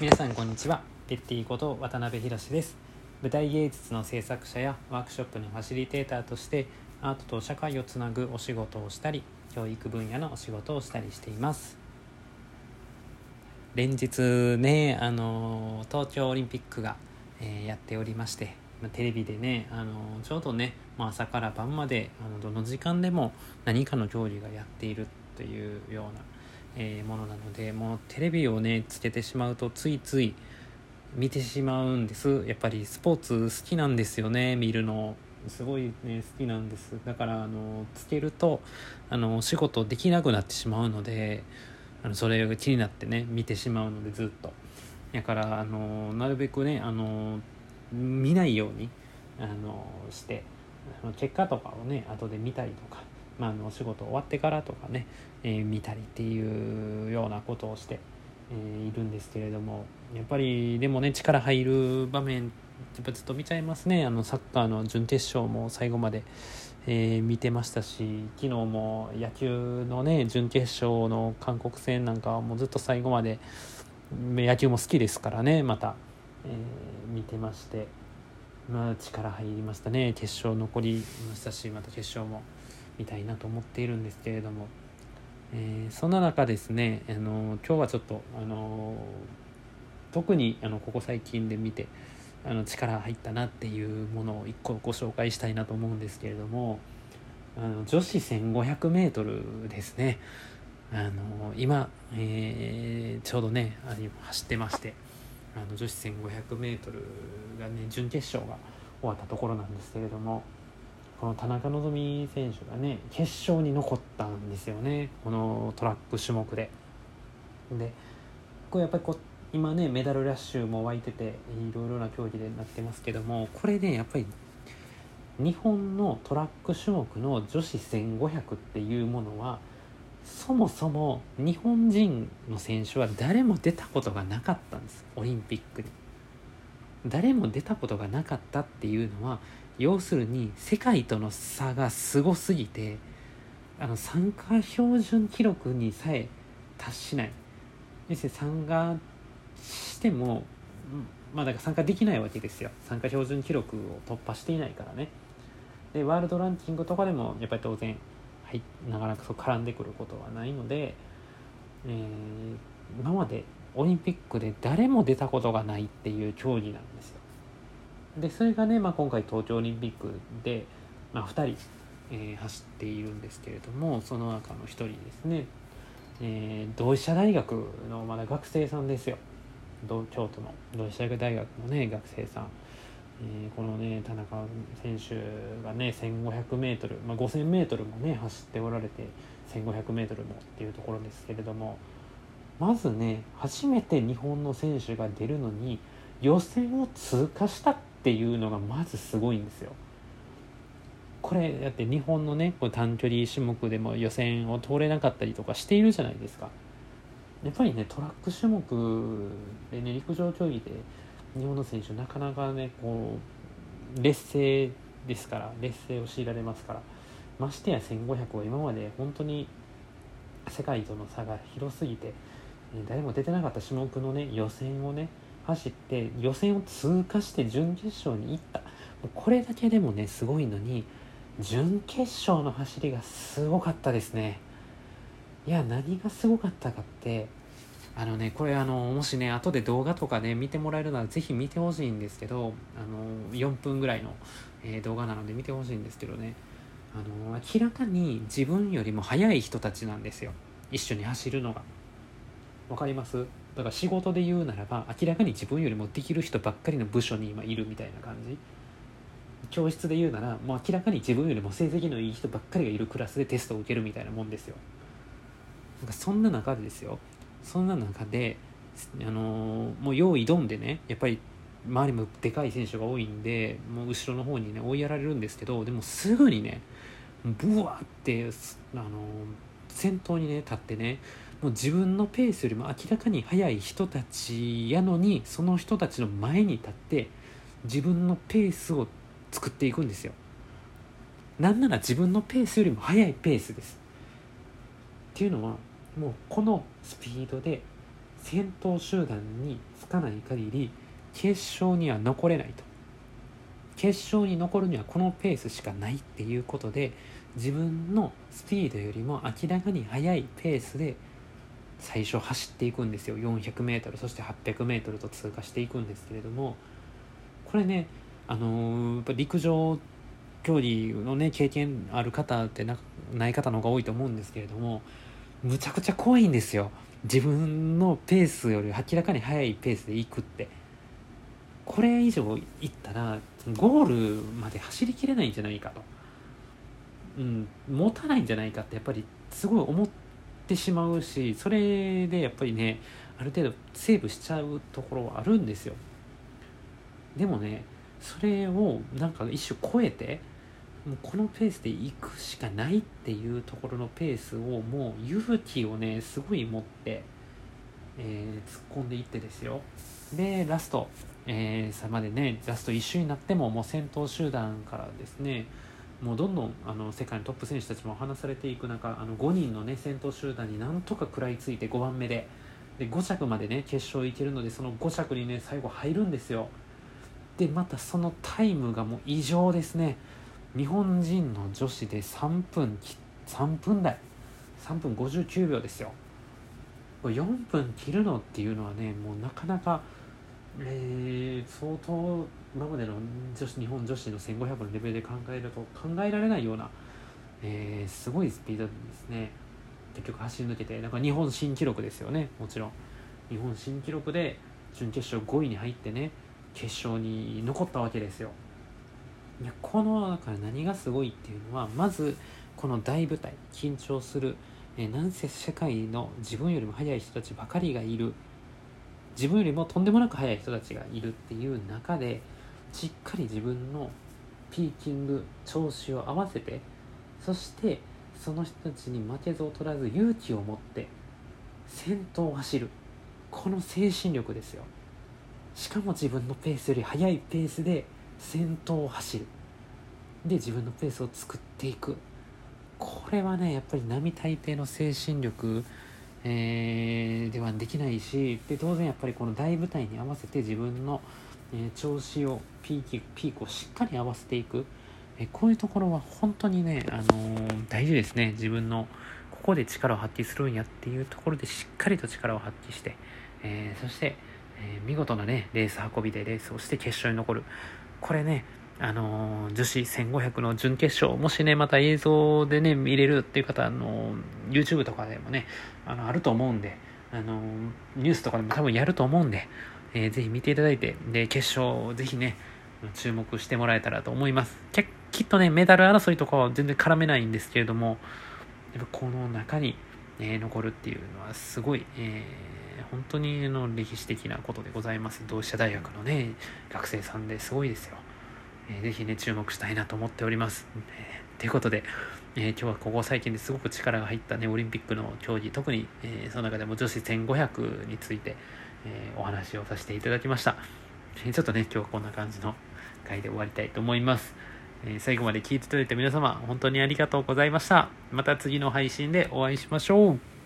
皆さんこんにちは。ペッティこと渡辺博です。舞台芸術の制作者やワークショップのファシリテーターとしてアートと社会をつなぐお仕事をしたり教育分野のお仕事をしたりしています。連日ねあの東京オリンピックが、えー、やっておりましてテレビでねあのちょうどね、まあ、朝から晩まであのどの時間でも何かの競技がやっているというようなえー、ものなのでもうテレビをねつけてしまうとついつい見てしまうんです。やっぱりスポーツ好きなんですよね見るの。すごいね好きなんです。だからあのつけるとあの仕事できなくなってしまうのであのそれが気になってね見てしまうのでずっと。だからあのなるべくねあの見ないようにあのして結果とかをね後で見たりとかまあ、のお仕事終わってからとかね、えー、見たりっていうようなことをして、えー、いるんですけれどもやっぱりでもね力入る場面やっぱずっと見ちゃいますねあのサッカーの準決勝も最後まで、えー、見てましたし昨日も野球のね準決勝の韓国戦なんかはもうずっと最後まで野球も好きですからねまた、えー、見てまして。まあ、力入りましたね決勝残りましたしまた決勝もみたいなと思っているんですけれども、えー、そんな中ですね、あの今日はちょっと、あの特にあのここ最近で見てあの力入ったなっていうものを一個ご紹介したいなと思うんですけれどもあの女子 1500m ですね。あの今、えー、ちょうどねあ走ってましてあの女子 1500m がね準決勝が終わったところなんですけれどもこの田中希実選手がね決勝に残ったんですよねこのトラック種目で。でこれやっぱりこう今ねメダルラッシュも湧いてていろいろな競技でなってますけどもこれねやっぱり日本のトラック種目の女子1500っていうものはそもそも日本人の選手は誰も出たことがなかったんですオリンピックに。誰も出たことがなかったっていうのは要するに世界との差がすごすぎてあの参加標準記録にさえ達しない。要するに参加してもまあだから参加できないわけですよ。参加標準記録を突破していないからね。でワールドランキングとかでもやっぱり当然、はい、なかなかそう絡んでくることはないので、えー、今までオリンピックで誰も出たことがないっていう競技なんですよ。でそれがね、まあ、今回東京オリンピックで、まあ、2人、えー、走っているんですけれどもその中の1人ですね、えー、同志社大学のまだ学生さんですよ。京都の同志社大学のね学生さん、えー、このね田中選手がね 1500m、まあ、5000m もね走っておられて 1500m もっていうところですけれどもまずね初めて日本の選手が出るのに予選を通過したっていうのがまずすごいんですよ。これだって日本のねこ短距離種目でも予選を通れなかったりとかしているじゃないですか。やっぱりねトラック種目でね陸上競技で日本の選手なかなかねこう劣勢ですから劣勢を強いられますからましてや1500は今まで本当に世界との差が広すぎて誰も出てなかった種目のね予選をね走って予選を通過して準決勝に行った。これだけでもねすごいのに準決勝の走りがすごかったですね。いや何がすごかったかってあのねこれあのもしね後で動画とかね見てもらえるなら是非見てほしいんですけどあの4分ぐらいの、えー、動画なので見てほしいんですけどね。あの明らかに自分よりも速い人たちなんですよ。一緒に走るのが。わかります？だから仕事で言うならば明らかに自分よりもできる人ばっかりの部署に今いるみたいな感じ。教室で言うならもう明らかに自分よりも成績のいい人ばっかりがいるクラスでテストを受けるみたいなもんですよ。なんかそんな中でですよ。そんな中であのー、もう用意どんでねやっぱり周りもでかい選手が多いんでもう後ろの方にね追いやられるんですけどでもすぐにねブワーってあのー、先頭にね立ってねもう自分のペースよりも明らかに速い人たちやのにその人たちの前に立って自分のペースを作っていくんですよ。なんなら自分のペースよりも速いペースです。っていうのはもうこのスピードで先頭集団につかない限り決勝には残れないと。決勝に残るにはこのペースしかないっていうことで自分のスピードよりも明らかに速いペースで最初走っていくんですよ。400m そして 800m と通過していくんですけれどもこれねあのー、やっぱ陸上競技のね経験ある方ってなない方の方が多いと思うんですけれどもむちゃくちゃ怖いんですよ。自分のペースより明らかに速いペースで行くって。これ以上行ったらゴールまで走りきれないんじゃないかと、うん、持たないんじゃないかってやっぱりすごい思ってしまうしそれでやっぱりねある程度セーブしちゃうところはあるんですよ。でもねそれをなんか一種超えてもうこのペースで行くしかないっていうところのペースをもう勇気をねすごい持って、えー、突っ込んでいってですよ。でラスト、えー、さまでねラスト1周になってももう先頭集団からですねもうどんどんあの世界のトップ選手たちも離されていく中あの5人のね先頭集団になんとか食らいついて5番目で。で5着までね決勝行けるのでその5着にね最後入るんですよ。でまたそのタイムがもう異常ですね。日本人の女子で3分3分台。3分59秒ですよ。4分切るのっていうのはねもうなかなか、えー、相当今までの女子日本女子の1500のレベルで考えると考えられないような、えー、すごいスピードですね結局走り抜けてなんか日本新記録ですよねもちろん。日本新記録で準決勝5位に入ってね決勝に残ったわけですよ。いやこのだから何がすごいっていうのはまずこの大舞台緊張する、え、なんせ世界の自分よりも速い人たちばかりがいる自分よりもとんでもなく速い人たちがいるっていう中でしっかり自分のピーキング調子を合わせてそしてその人たちに負けず劣らず勇気を持って先頭を走る。この精神力ですよ。しかも自分のペースより速いペースで先頭を走る。で自分のペースを作っていく。これはねやっぱり並大抵の精神力、えー、ではできないしで当然やっぱりこの大舞台に合わせて自分の、え、調子をピークピークをしっかり合わせていく、え、こういうところは本当にね、あの大事ですね。自分のここで力を発揮するんやっていうところでしっかりと力を発揮して、えそして、え見事なねレース運びでレースをして決勝に残る。これね、あの、女子1500の準決勝、もしね、また映像でね、見れるっていう方、あのー、YouTube とかでもね、あの、あると思うんで、あの、ニュースとかでも多分やると思うんで、えー、ぜひ見ていただいて、で、決勝、ぜひね、注目してもらえたらと思います。きっとね、メダル争いとかは全然絡めないんですけれども、やっぱこの中に、えー、残るっていうのはすごい、えー、本当にの歴史的なことでございます。同志社大学のね、学生さんですごいですよ。えー、ぜひね、注目したいなと思っております。えー、ということで、えー、今日はここ最近ですごく力が入ったね、オリンピックの競技、特に、えー、その中でも女子1500について、えー、お話をさせていただきました。えー、ちょっとね、今日はこんな感じの回で終わりたいと思います。えー、最後まで聞いていただいた皆様、本当にありがとうございました。また次の配信でお会いしましょう。